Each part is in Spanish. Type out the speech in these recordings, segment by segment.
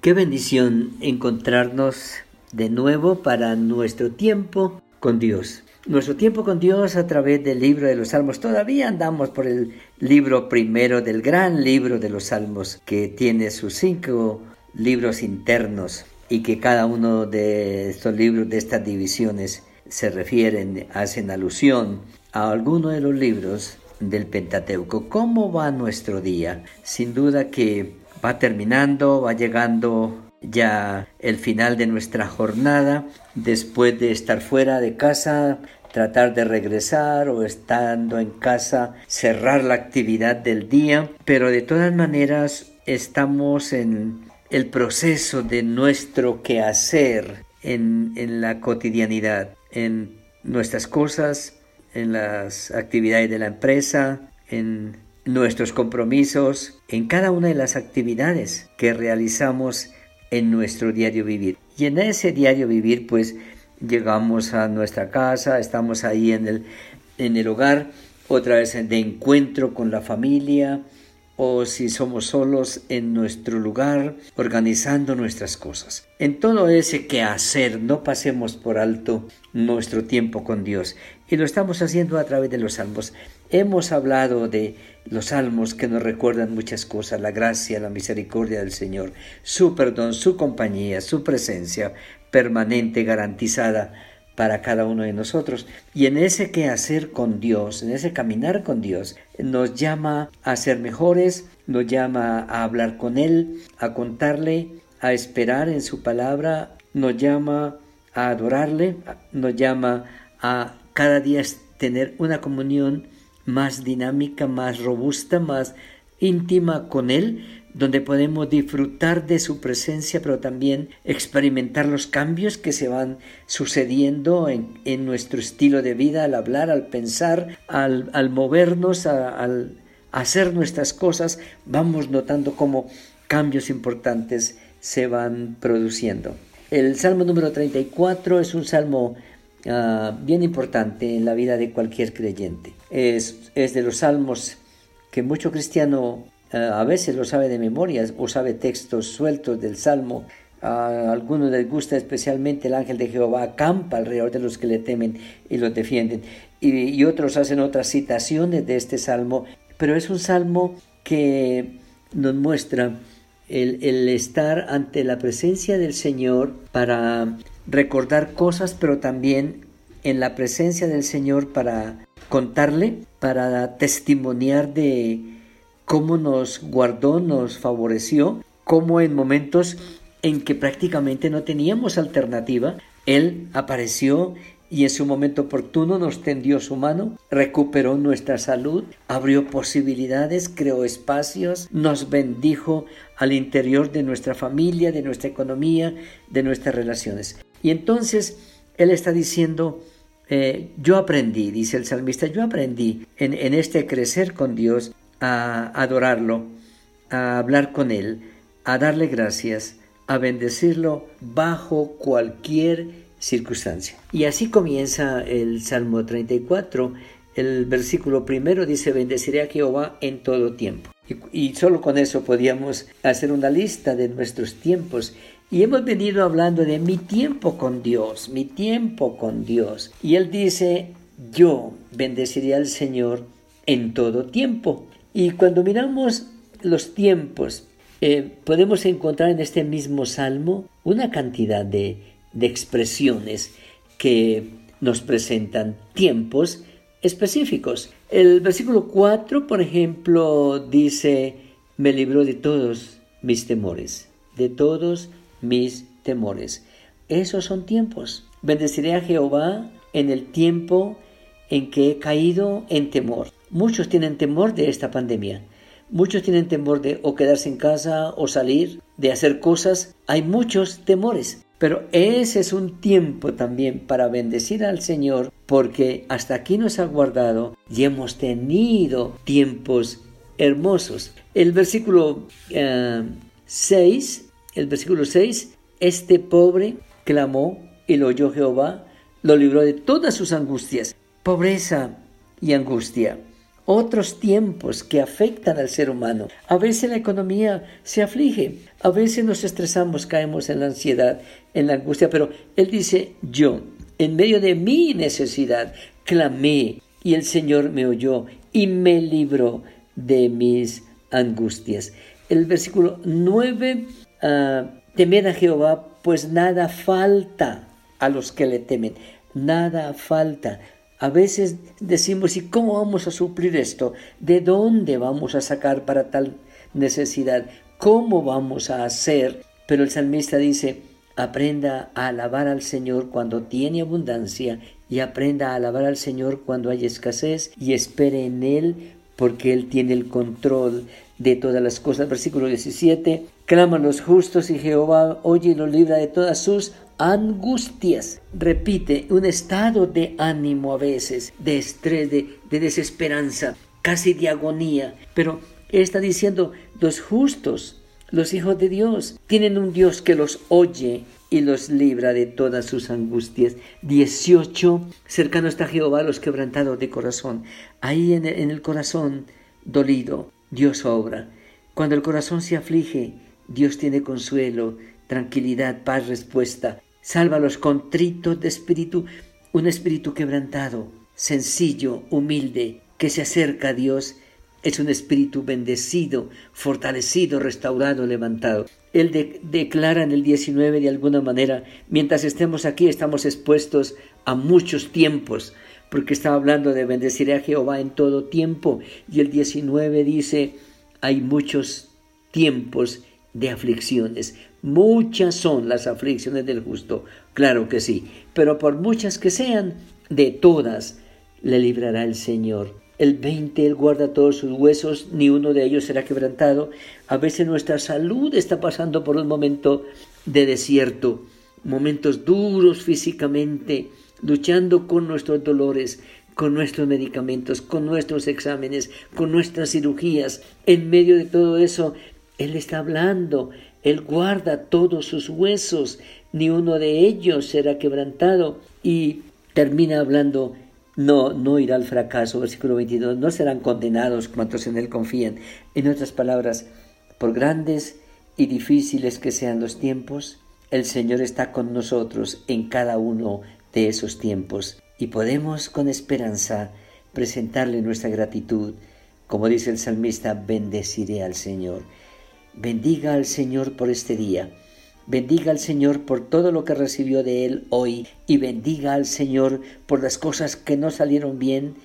Qué bendición encontrarnos de nuevo para nuestro tiempo con Dios. Nuestro tiempo con Dios a través del libro de los Salmos. Todavía andamos por el libro primero del gran libro de los Salmos, que tiene sus cinco libros internos y que cada uno de estos libros, de estas divisiones, se refieren, hacen alusión a alguno de los libros del Pentateuco. ¿Cómo va nuestro día? Sin duda que va terminando, va llegando ya el final de nuestra jornada, después de estar fuera de casa, tratar de regresar o estando en casa, cerrar la actividad del día, pero de todas maneras estamos en el proceso de nuestro quehacer en, en la cotidianidad, en nuestras cosas, en las actividades de la empresa, en nuestros compromisos, en cada una de las actividades que realizamos en nuestro diario vivir. Y en ese diario vivir, pues llegamos a nuestra casa, estamos ahí en el, en el hogar, otra vez de encuentro con la familia, o si somos solos en nuestro lugar, organizando nuestras cosas. En todo ese quehacer, no pasemos por alto nuestro tiempo con Dios. Y lo estamos haciendo a través de los salmos. Hemos hablado de los salmos que nos recuerdan muchas cosas, la gracia, la misericordia del Señor, su perdón, su compañía, su presencia permanente, garantizada para cada uno de nosotros. Y en ese quehacer con Dios, en ese caminar con Dios, nos llama a ser mejores, nos llama a hablar con Él, a contarle, a esperar en su palabra, nos llama a adorarle, nos llama a cada día tener una comunión más dinámica, más robusta, más íntima con Él, donde podemos disfrutar de su presencia, pero también experimentar los cambios que se van sucediendo en, nuestro estilo de vida, al hablar, al pensar, al, movernos, al hacer nuestras cosas, vamos notando cómo cambios importantes se van produciendo. El Salmo número 34 es un salmo ah, bien importante en la vida de cualquier creyente. Es, de los salmos que mucho cristiano eh, a veces lo sabe de memoria o sabe textos sueltos del Salmo. A algunos les gusta especialmente el ángel de Jehová acampa alrededor de los que le temen y los defienden. Y, otros hacen otras citaciones de este salmo, pero es un salmo que nos muestra el, el, estar ante la presencia del Señor para recordar cosas, pero también en la presencia del Señor para contarle, para testimoniar de, cómo nos guardó, nos favoreció, cómo en momentos en que prácticamente no teníamos alternativa, Él apareció y en su momento oportuno nos tendió su mano, recuperó nuestra salud, abrió posibilidades, creó espacios, nos bendijo al interior de nuestra familia, de nuestra economía, de nuestras relaciones. Y entonces Él está diciendo, eh, yo aprendí, dice el salmista, yo aprendí en, este crecer con Dios a adorarlo, a hablar con Él, a darle gracias, a bendecirlo bajo cualquier circunstancia. Y así comienza el Salmo 34. El versículo primero dice, bendeciré a Jehová en todo tiempo. Y, y, solo con eso podíamos hacer una lista de nuestros tiempos. Y hemos venido hablando de mi tiempo con Dios, mi tiempo con Dios. Y Él dice, yo bendeciré al Señor en todo tiempo. Y cuando miramos los tiempos, eh, podemos encontrar en este mismo salmo una cantidad de, de expresiones que nos presentan tiempos específicos. El versículo 4, por ejemplo, dice, me libró de todos mis temores, de todos mis temores. Esos son tiempos. Bendeciré a Jehová en el tiempo en que he caído en temor. Muchos tienen temor de esta pandemia. Muchos tienen temor de o quedarse en casa o salir, de hacer cosas. Hay muchos temores. Pero ese es un tiempo también para bendecir al Señor porque hasta aquí nos ha guardado y hemos tenido tiempos hermosos. El versículo 6, eh, el versículo 6, este pobre clamó y lo oyó Jehová, lo libró de todas sus angustias, pobreza y angustia otros tiempos que afectan al ser humano. A veces la economía se aflige, a veces nos estresamos, caemos en la ansiedad, en la angustia, pero Él dice, yo, en medio de mi necesidad, clamé y el Señor me oyó y me libró de mis angustias. El versículo 9, uh, temed a Jehová, pues nada falta a los que le temen, nada falta. A veces decimos, ¿y cómo vamos a suplir esto? ¿De dónde vamos a sacar para tal necesidad? ¿Cómo vamos a hacer? Pero el salmista dice, aprenda a alabar al Señor cuando tiene abundancia y aprenda a alabar al Señor cuando hay escasez y espere en Él porque Él tiene el control de todas las cosas. Versículo 17, claman los justos y Jehová oye y los libra de todas sus angustias. Repite, un estado de ánimo a veces, de estrés, de, desesperanza, casi de agonía. Pero está diciendo, los justos, los hijos de Dios, tienen un Dios que los oye y los libra de todas sus angustias. 18. Cercano está Jehová los quebrantados de corazón. Ahí en el corazón dolido, Dios obra. Cuando el corazón se aflige, Dios tiene consuelo, tranquilidad, paz, respuesta. Salva los contritos de espíritu, un espíritu quebrantado, sencillo, humilde, que se acerca a Dios. Es un espíritu bendecido, fortalecido, restaurado, levantado. Él declara en el 19 de alguna manera, mientras estemos aquí estamos expuestos a muchos tiempos, porque estaba hablando de bendecir a Jehová en todo tiempo. Y el 19 dice, hay muchos tiempos de aflicciones. Muchas son las aflicciones del justo, claro que sí, pero por muchas que sean, de todas le librará el Señor. El 20, Él guarda todos sus huesos, ni uno de ellos será quebrantado. A veces nuestra salud está pasando por un momento de desierto, momentos duros físicamente, luchando con nuestros dolores, con nuestros medicamentos, con nuestros exámenes, con nuestras cirugías. En medio de todo eso, Él está hablando él guarda todos sus huesos, ni uno de ellos será quebrantado. Y termina hablando, no, no irá al fracaso, versículo 22, no serán condenados cuantos en Él confían. En otras palabras, por grandes y difíciles que sean los tiempos, el Señor está con nosotros en cada uno de esos tiempos y podemos con esperanza presentarle nuestra gratitud. Como dice el salmista, bendeciré al Señor. Bendiga al Señor por este día. Bendiga al Señor por todo lo que recibió de Él hoy y bendiga al Señor por las cosas que no salieron bien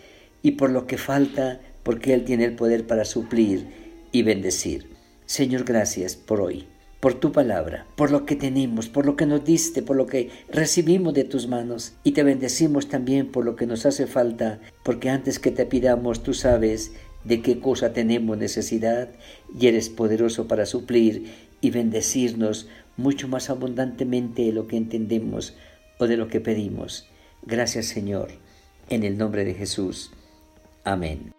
y por lo que falta, porque Él tiene el poder para suplir y bendecir. Señor, gracias por hoy, por tu palabra, por lo que tenemos, por lo que nos diste, por lo que recibimos de tus manos y te bendecimos también por lo que nos hace falta, porque antes que te pidamos tú sabes de qué cosa tenemos necesidad y eres poderoso para suplir y bendecirnos mucho más abundantemente de lo que entendemos o de lo que pedimos. Gracias Señor, en el nombre de Jesús. Amén.